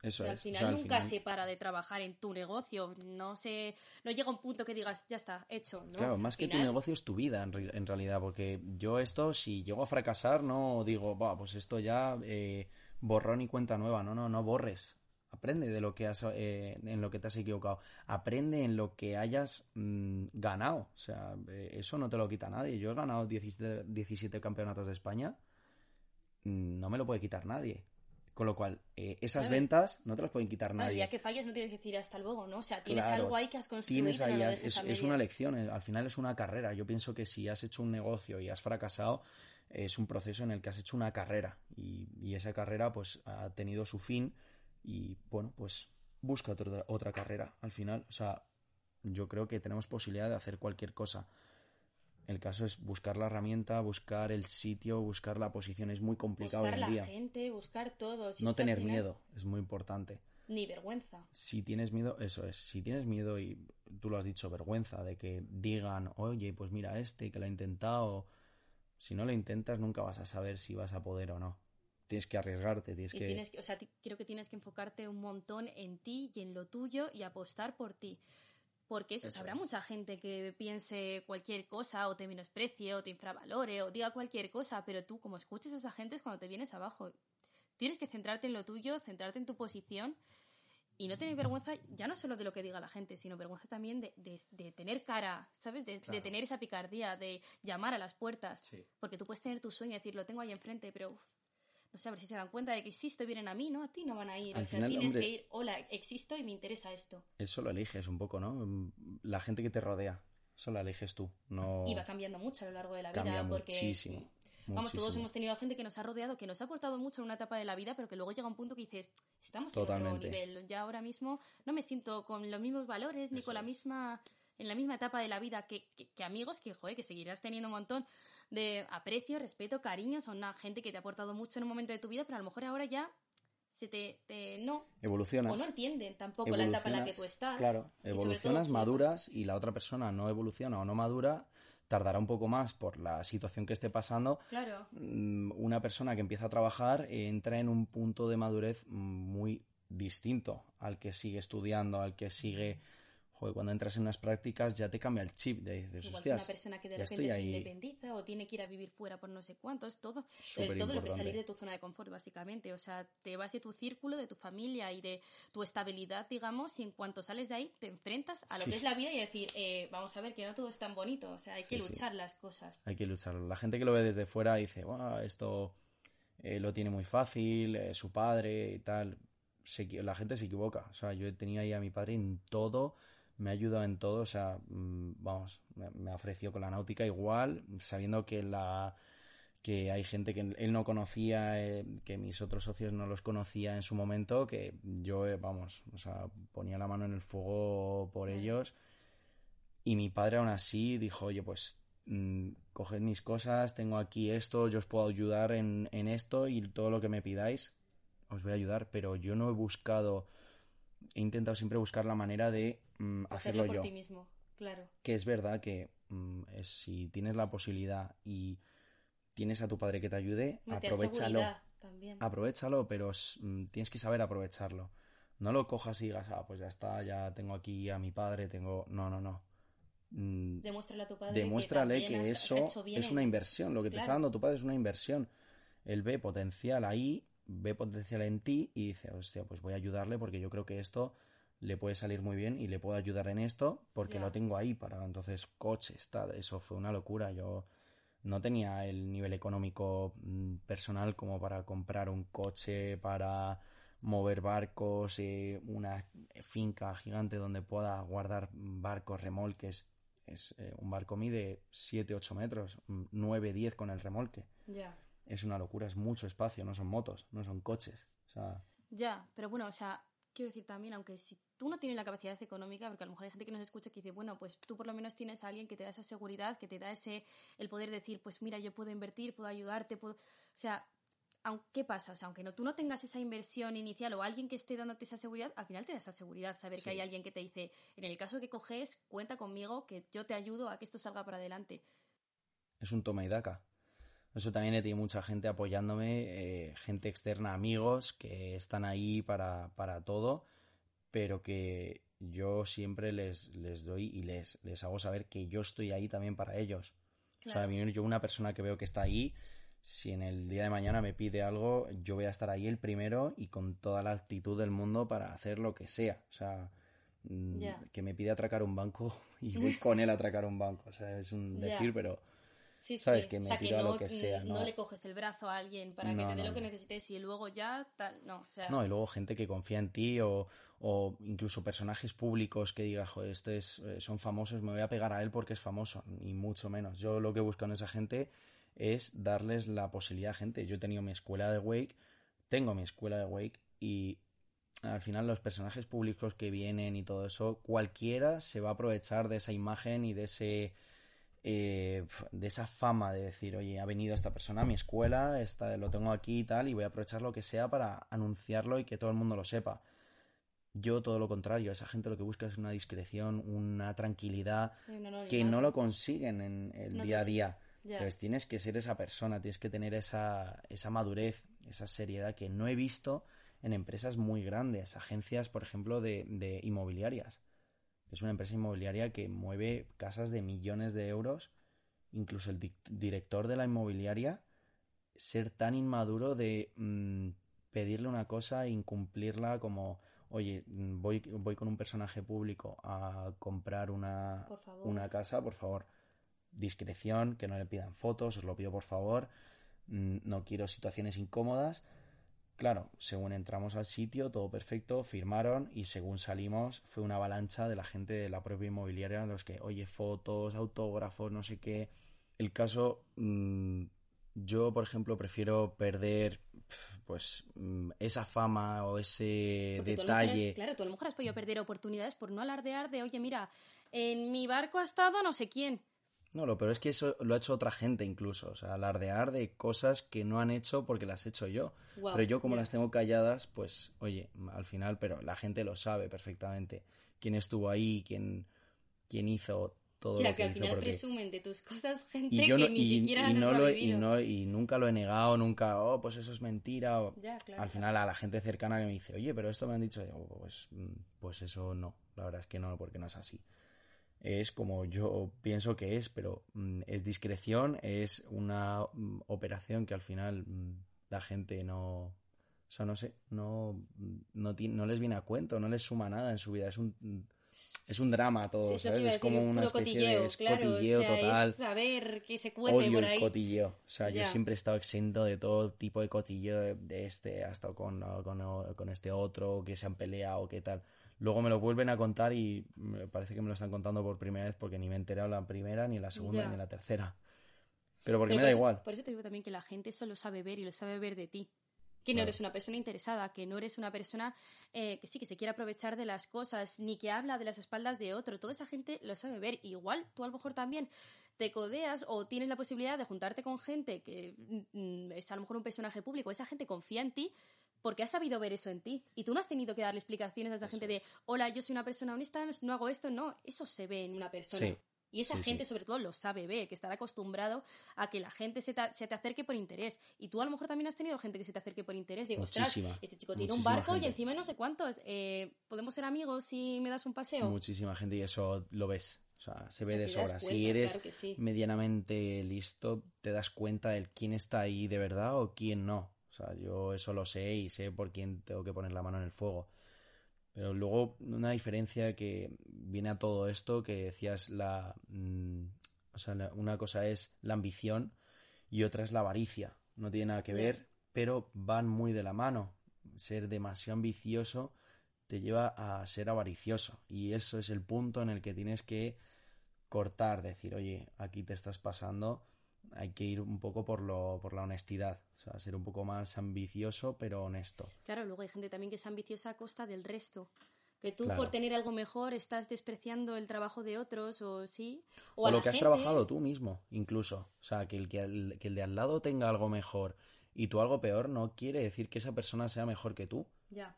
Eso al final nunca se para de trabajar en tu negocio. No se, no llega un punto que digas, ya está, hecho. Claro, más que tu negocio es tu vida en, realidad, porque yo esto, si llego a fracasar, no digo, va, pues esto ya eh, borrón y cuenta nueva. No, no, no borres. Aprende de lo que has, eh, en lo que te has equivocado. Aprende en lo que hayas mm, ganado. O sea, eh, eso no te lo quita nadie. Yo he ganado 17 campeonatos de España. Mm, no me lo puede quitar nadie Con lo cual, eh, esas ventas no te las pueden quitar nadie. El día que fallas no tienes que decir hasta luego, ¿no? O sea, tienes algo ahí que has construido. Tienes ahí, es, una lección, eh, al final es una carrera. Yo pienso que si has hecho un negocio y has fracasado, es un proceso en el que has hecho una carrera y, y esa carrera pues ha tenido su fin y bueno, pues busca otra, otra carrera al final. O sea, yo creo que tenemos posibilidad de hacer cualquier cosa. El caso es buscar la herramienta, buscar el sitio, buscar la posición. Es muy complicado buscar hoy en día. la gente, buscar todo. no tener miedo es muy importante. Ni vergüenza. Si tienes miedo, eso es. Si tienes miedo y tú lo has dicho, vergüenza de que digan, oye, pues mira este que lo ha intentado. Si no lo intentas, nunca vas a saber si vas a poder o no tienes que arriesgarte, tienes que... o sea, creo que tienes que enfocarte un montón en ti y en lo tuyo y apostar por ti. Porque eso, habrá mucha gente que piense cualquier cosa o te menosprecie o te infravalore o diga cualquier cosa, pero tú como escuches a esa gente es cuando te vienes abajo. Tienes que centrarte en lo tuyo, centrarte en tu posición y no tener vergüenza ya no solo de lo que diga la gente, sino vergüenza también de, de, tener cara, ¿sabes? De, tener esa picardía, de llamar a las puertas. Porque tú puedes tener tu sueño y decir, lo tengo ahí enfrente, pero no sé, a ver si se dan cuenta de que existo y vienen a mí, ¿no? A ti no van a ir. o sea, tienes que ir, hola, existo y me interesa esto. Eso lo eliges un poco, ¿no? La gente que te rodea, eso lo eliges tú. No... Y va cambiando mucho a lo largo de la vida. porque, muchísimo. Vamos, todos hemos tenido gente que nos ha rodeado, que nos ha aportado mucho en una etapa de la vida, pero que luego llega un punto que dices, estamos en otro nivel. Ya ahora mismo no me siento con los mismos valores ni con la misma en la misma etapa de la vida que, que, amigos que, joder, que seguirás teniendo un montón de aprecio, respeto, cariño, son una gente que te ha aportado mucho en un momento de tu vida, pero a lo mejor ahora ya se te, no evolucionas. o no entienden tampoco la etapa en la que tú estás. claro evolucionas maduras y la otra persona no evoluciona o no madura tardará un poco más por la situación que esté pasando. Claro. Mm, una persona que empieza a trabajar entra en un punto de madurez muy distinto al que sigue estudiando al que sigue cuando entras en unas prácticas ya te cambia el chip de dices, Igual una persona que de repente se independiza o tiene que ir a vivir fuera por no sé cuánto, es todo, todo lo que salir de tu zona de confort, básicamente. O sea, te vas de tu círculo, de tu familia y de tu estabilidad, digamos, y en cuanto sales de ahí te enfrentas a lo que es la vida y decir, eh, vamos a ver que no todo es tan bonito, o sea, hay que luchar las cosas. Hay que luchar. La gente que lo ve desde fuera dice, esto eh, lo tiene muy fácil, eh, su padre y tal. la gente se equivoca. O sea, yo tenía ahí a mi padre en todo me ha ayudado en todo, o sea, mm, vamos, me, ha ofrecido con la náutica igual, sabiendo que la que hay gente que él no conocía, eh, que mis otros socios no los conocía en su momento, que yo, eh, vamos, o sea, ponía la mano en el fuego por ellos. Y mi padre aún así dijo, oye, pues mm, coged mis cosas, tengo aquí esto, yo os puedo ayudar en, en esto y todo lo que me pidáis, os voy a ayudar, pero yo no he buscado, he intentado siempre buscar la manera de Mm, hacerlo, por yo. ti mismo, claro. Que es verdad que mm, si tienes la posibilidad y tienes a tu padre que te ayude, aprovechalo. Aprovechalo, pero mm, tienes que saber aprovecharlo. No lo cojas y digas, ah, pues ya está, ya tengo aquí a mi padre, tengo. No, no, no. Demuéstrale a tu padre Demuéstrale que, eso es una inversión. Lo que te está dando tu padre es una inversión. Él ve potencial ahí, ve potencial en ti y dice, hostia, pues voy a ayudarle porque yo creo que esto le puede salir muy bien y le puedo ayudar en esto porque lo tengo ahí para entonces coches tal eso fue una locura. Yo no tenía el nivel económico mm, personal como para comprar un coche para mover barcos eh, una finca gigante donde pueda guardar barcos remolques. Es eh, un barco mide 7 8 metros 9 mm, 10 con el remolque. Ya es una locura es mucho espacio no son motos no son coches o sea ya pero bueno o sea quiero decir también, aunque si tú no tienes la capacidad económica, porque a lo mejor hay gente que nos escucha que dice, bueno, pues tú por lo menos tienes a alguien que te da esa seguridad, que te da ese, el poder decir, pues mira, yo puedo invertir, puedo ayudarte, puedo... O sea, ¿qué pasa? O sea, aunque no, tú no tengas esa inversión inicial o alguien que esté dándote esa seguridad, al final te da esa seguridad, saber que hay alguien que te dice, en el caso que coges, cuenta conmigo, que yo te ayudo a que esto salga para adelante. Es un toma y daca. Eso también he tenido mucha gente apoyándome, eh, gente externa, amigos que están ahí para, para todo, pero que yo siempre les, les doy y les, les hago saber que yo estoy ahí también para ellos. O sea, yo una persona que veo que está ahí, si en el día de mañana me pide algo, yo voy a estar ahí el primero y con toda la actitud del mundo para hacer lo que sea. O sea, mm, que me pide atracar un banco y voy con él a atracar un banco. O sea, es un decir, pero Sí, ¿Sabes? sí. Que me o sea, que tiro a no, lo que sea, no ¿no? le coges el brazo a alguien para que te dé lo que necesites y luego ya tal. No, o sea. No, y luego gente que confía en ti o, o incluso personajes públicos que digas, joder, este es, eh, son famosos, me voy a pegar a él porque es famoso, ni mucho menos. Yo lo que busco en esa gente es darles la posibilidad a gente. Yo he tenido mi escuela de Wake, tengo mi escuela de Wake y al final los personajes públicos que vienen y todo eso, cualquiera se va a aprovechar de esa imagen y de ese eh, de esa fama de decir, oye, ha venido esta persona a mi escuela, esta, lo tengo aquí y tal, y voy a aprovechar lo que sea para anunciarlo y que todo el mundo lo sepa. Yo todo lo contrario, esa gente lo que busca es una discreción, una tranquilidad que no lo consiguen en el No día a día. Ya. Entonces tienes que ser esa persona, tienes que tener esa, esa madurez, esa seriedad que no he visto en empresas muy grandes, agencias, por ejemplo, de, de inmobiliarias. Es una empresa inmobiliaria que mueve casas de millones de euros. Incluso el director de la inmobiliaria ser tan inmaduro de mm, pedirle una cosa e incumplirla como, oye, mm, voy, voy con un personaje público a comprar una, una casa, por favor, discreción, que no le pidan fotos, os lo pido por favor, mm, no quiero situaciones incómodas. Claro, según entramos al sitio, todo perfecto, firmaron y según salimos fue una avalancha de la gente de la propia inmobiliaria, los que, oye, fotos, autógrafos, no sé qué. El caso, mm, yo, por ejemplo, prefiero perder pues mm, esa fama o ese Porque tú detalle. claro, tú a lo mejor has podido perder oportunidades por no alardear de, oye, mira, en mi barco ha estado no sé quién. No, lo peor es que eso lo ha hecho otra gente incluso, o sea, alardear de cosas que no han hecho porque las he hecho yo. Pero yo como las tengo calladas, pues oye, al final, pero la gente lo sabe perfectamente. Quién estuvo ahí, quién, quién hizo todo O sea, lo que que al hizo final porque... presumen de tus cosas gente Y yo que no, ni y, siquiera y los no lo he- y no- y nunca lo he negado, nunca, oh, pues eso es mentira. o- Ya, claro, al claro. final a la gente cercana que me dice, oye, pero esto me han dicho, digo, pues, mm, pues eso no, la verdad es que no, porque no es así. Es como yo pienso que es, pero mm, es discreción, es una mm, operación que al final mm, la gente no, o sea, no sé, no, no, no les viene a cuento, no les suma nada en su vida, es un, es un drama todo, Sí, ¿sabes? Es como una especie cotilleo, de es claro, cotilleo o sea, total es saber que se cuece odio por el ahí. cotilleo. O sea, yo siempre he estado exento de todo tipo de cotilleo de, de este, hasta con, con, con este otro, que se han peleado, que tal. Luego me lo vuelven a contar y me parece que me lo están contando por primera vez porque ni me he enterado la primera, ni la segunda, Ya. ni la tercera. Pero porque Pero me da eso- igual. Por eso te digo también que la gente eso lo sabe ver y lo sabe ver de ti. Que no eres una persona interesada, que no eres una persona eh, que sí, que se quiere aprovechar de las cosas, ni que habla de las espaldas de otro. Toda esa gente lo sabe ver. Igual tú a lo mejor también te codeas o tienes la posibilidad de juntarte con gente que mm, es a lo mejor un personaje público. Esa gente confía en ti porque ha sabido ver eso en ti. Y tú no has tenido que darle explicaciones a esa Eso gente de, hola, yo soy una persona honesta, no hago esto. No, eso se ve en una persona. Sí. Y esa Sí, gente, sí. sobre todo, lo sabe ver, que estará acostumbrado a que la gente se te, se te acerque por interés. Y tú a lo mejor también has tenido gente que se te acerque por interés. Digo, ostras, este chico tiene un barco y encima no sé cuántos. Eh, ¿Podemos ser amigos si me das un paseo? Muchísima gente y eso lo ves. O sea, se O ve de sobra. si eres claro que sí. medianamente listo, te das cuenta de quién está ahí de verdad o quién no. Sea, yo eso lo sé y sé por quién tengo que poner la mano en el fuego. Pero luego una diferencia que viene a todo esto, que decías la... mm, o sea, la- una cosa es la ambición y otra es la avaricia. No tiene nada que ver, pero van muy de la mano. Ser demasiado ambicioso te lleva a ser avaricioso. Y eso es el punto en el que tienes que cortar, decir, oye, aquí te estás pasando, hay que ir un poco por, lo, por la honestidad. O sea, ser un poco más ambicioso, pero honesto. Claro, luego hay gente también que es ambiciosa a costa del resto. Que tú Claro. por tener algo mejor estás despreciando el trabajo de otros o sí. O, O, a lo que has trabajado tú mismo, incluso. O sea, que el, que, el, que el de al lado tenga algo mejor y tú algo peor no quiere decir que esa persona sea mejor que tú. Ya.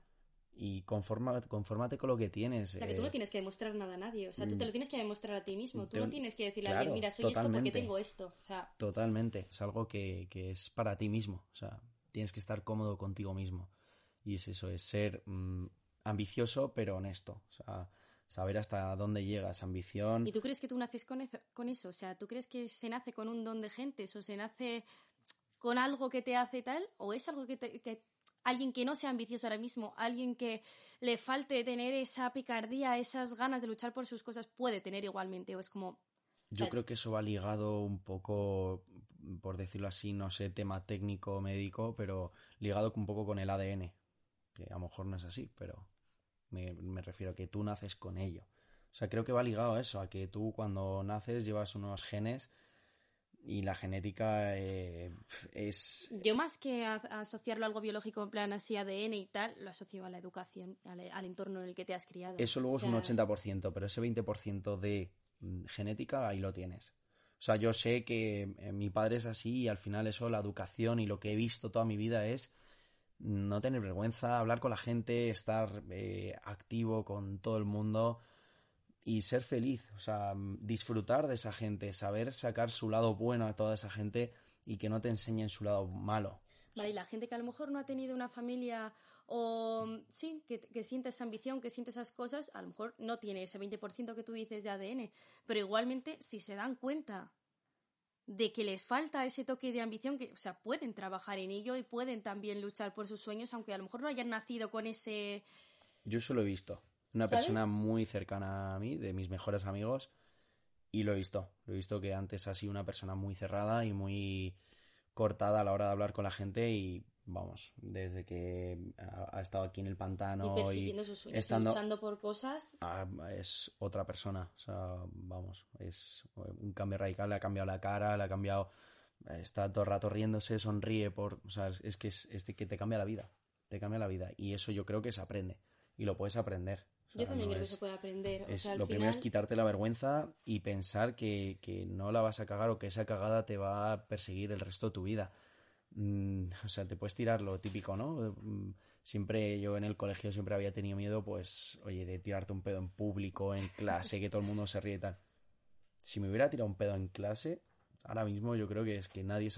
Y conforma, confórmate con lo que tienes. O sea, que tú eh, no tienes que demostrar nada a nadie. O sea, tú te Mm. lo tienes que demostrar a ti mismo. Tú Te- no tienes que decirle a alguien, mira, soy esto porque tengo esto. O sea, Totalmente. Es algo que, que es para ti mismo. O sea, tienes que estar cómodo contigo mismo. Y es eso, es ser mm, ambicioso pero honesto. O sea, saber hasta dónde llegas. Ambición. ¿Y tú crees que tú naces con eso, con eso? O sea, ¿tú crees que se nace con un don de gentes o se nace con algo que te hace tal? ¿O es algo que, te- que alguien que no sea ambicioso ahora mismo, alguien que le falte tener esa picardía, esas ganas de luchar por sus cosas, puede tener igualmente? ¿O es como Yo creo que eso va ligado un poco, por decirlo así, no sé, tema técnico médico, pero ligado un poco con el ADN, que a lo mejor no es así, pero me, me refiero a que tú naces con ello. O sea, creo que va ligado a eso, a que tú cuando naces llevas unos genes y la genética eh, es... Yo más que asociarlo a algo biológico en plan así ADN y tal, lo asocio a la educación, al, entorno en el que te has criado. Eso luego es un 80%, pero ese 20% de mm, genética ahí lo tienes. O sea, yo sé que eh, mi padre es así y al final eso, la educación y lo que he visto toda mi vida es no tener vergüenza, hablar con la gente, estar eh, activo con todo el mundo y ser feliz, o sea, disfrutar de esa gente, saber sacar su lado bueno a toda esa gente y que no te enseñen su lado malo. Vale, y la gente que a lo mejor no ha tenido una familia o sí, que, que siente esa ambición, que siente esas cosas, a lo mejor no tiene ese 20% que tú dices de ADN, pero igualmente si se dan cuenta de que les falta ese toque de ambición, que, o sea, pueden trabajar en ello y pueden también luchar por sus sueños, aunque a lo mejor no hayan nacido con ese... Yo eso lo he visto una persona muy cercana a mí, de mis mejores amigos, y lo he visto. Lo he visto que antes ha sido una persona muy cerrada y muy cortada a la hora de hablar con la gente y vamos, desde que ha, estado aquí en el pantano y, estando, luchando por cosas. Ah, es otra persona, o sea, vamos, es un cambio radical, le ha cambiado la cara, le ha cambiado, está todo el rato riéndose, sonríe por, o sea, es, que es, es que te cambia la vida, te cambia la vida y eso yo creo que se aprende y lo puedes aprender. Yo también creo que se puede aprender. lo primero es quitarte la vergüenza y pensar que, no la vas a cagar o que esa cagada te va a perseguir el resto de tu vida. Mm, o sea, te puedes tirar lo típico, ¿no? Mm, siempre yo en el colegio siempre había tenido miedo, pues, oye, de tirarte un pedo en público, en clase, que todo el mundo se ríe y tal. Si me hubiera tirado un pedo en clase, ahora mismo yo creo que es que nadie,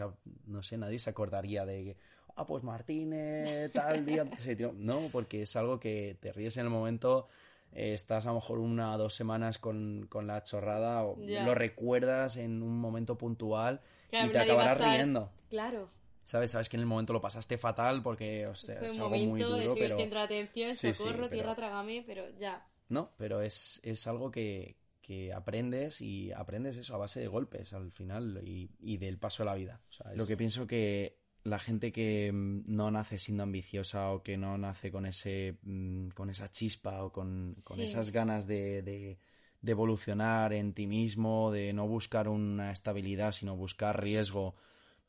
no sé, nadie se acordaría de que, ah, pues Martínez, tal día se tiró. No, porque es algo que te ríes en el momento, eh, estás a lo mejor una o dos semanas con, la chorrada, o lo recuerdas en un momento puntual y te acabarás riendo. Claro. ¿Sabes? Sabes que en el momento lo pasaste fatal porque, o sea, es algo muy duro, pero... centro de atención, socorro, tierra, trágame, pero ya. No, pero es, es algo que, que aprendes y aprendes eso a base de golpes al final y, y del paso de la vida. O sea, Lo que pienso que la gente que mm, no nace siendo ambiciosa o que no nace con ese mm, con esa chispa o con, esas ganas de, de, evolucionar en ti mismo, de no buscar una estabilidad, sino buscar riesgo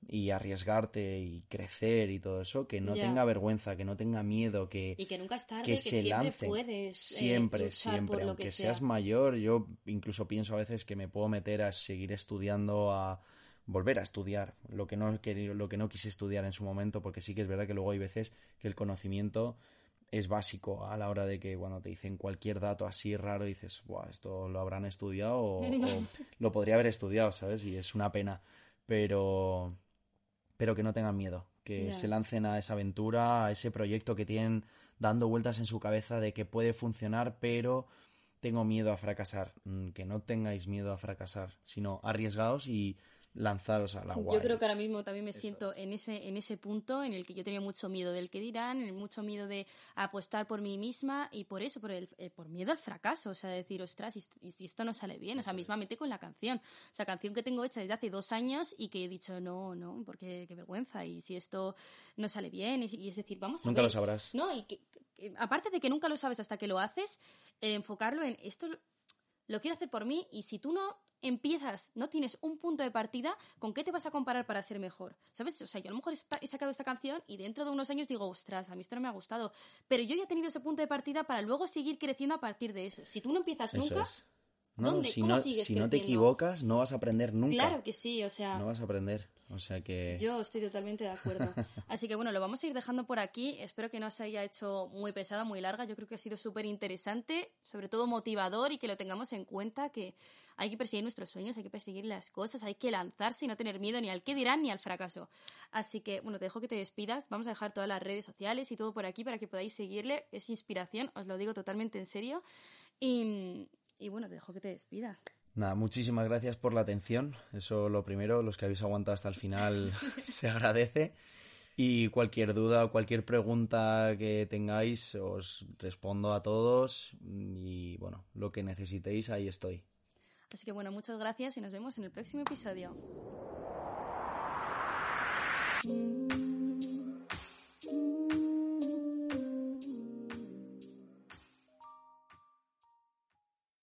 y arriesgarte y crecer y todo eso, que no tenga vergüenza, que no tenga miedo, que, y que nunca es tarde, que, se siempre lance. Puedes, eh, siempre, siempre, aunque seas mayor, yo incluso pienso a veces que me puedo meter a seguir estudiando a volver a estudiar lo que no lo que no quise estudiar en su momento porque sí que es verdad que luego hay veces que el conocimiento es básico a la hora de que cuando te dicen cualquier dato así raro dices Buah, esto lo habrán estudiado o, lo podría haber estudiado sabes y es una pena. Pero pero que no tengan miedo que se lancen a esa aventura a ese proyecto que tienen dando vueltas en su cabeza de que puede funcionar pero tengo miedo a fracasar. Mm, que no tengáis miedo a fracasar sino arriesgados y lanzaros al agua. Yo creo que ahora mismo también me siento en ese en ese punto en el que yo tenía mucho miedo del que dirán, mucho miedo de apostar por mí misma y por eso, por el eh, por miedo al fracaso, o sea, decir, ostras, y, si esto no sale bien, o sea, mismamente con la canción, o sea, canción que tengo hecha desde hace dos años y que he dicho, no, no, porque qué vergüenza, y si esto no sale bien, y, es decir, vamos a Nunca lo sabrás. No, y que, aparte de que nunca lo sabes hasta que lo haces, enfocarlo en esto lo quiero hacer por mí y si tú no empiezas, no tienes un punto de partida, ¿con qué te vas a comparar para ser mejor? ¿Sabes? O sea, yo a lo mejor he sacado esta canción y dentro de unos años digo, ostras, a mí esto no me ha gustado. Pero yo ya he tenido ese punto de partida para luego seguir creciendo a partir de eso. Si tú no empiezas nunca. ¿Dónde? Si, no, si no te equivocas, no vas a aprender nunca. Claro que sí, o sea. No vas a aprender. O sea que. Yo estoy totalmente de acuerdo. Así que bueno, lo vamos a ir dejando por aquí. Espero que no se haya hecho muy pesada, muy larga. Yo creo que ha sido súper interesante, sobre todo motivador y que lo tengamos en cuenta que hay que perseguir nuestros sueños, hay que perseguir las cosas, hay que lanzarse y no tener miedo ni al qué dirán ni al fracaso. Así que, bueno, te dejo que te despidas. Vamos a dejar todas las redes sociales y todo por aquí para que podáis seguirle. Es inspiración, os lo digo totalmente en serio. Y, y bueno, te dejo que te despidas. Nada, muchísimas gracias por la atención. Eso lo primero, los que habéis aguantado hasta el final se agradece. Y cualquier duda o cualquier pregunta que tengáis, os respondo a todos. Y bueno, lo que necesitéis, ahí estoy. Así que bueno, muchas gracias y nos vemos en el próximo episodio.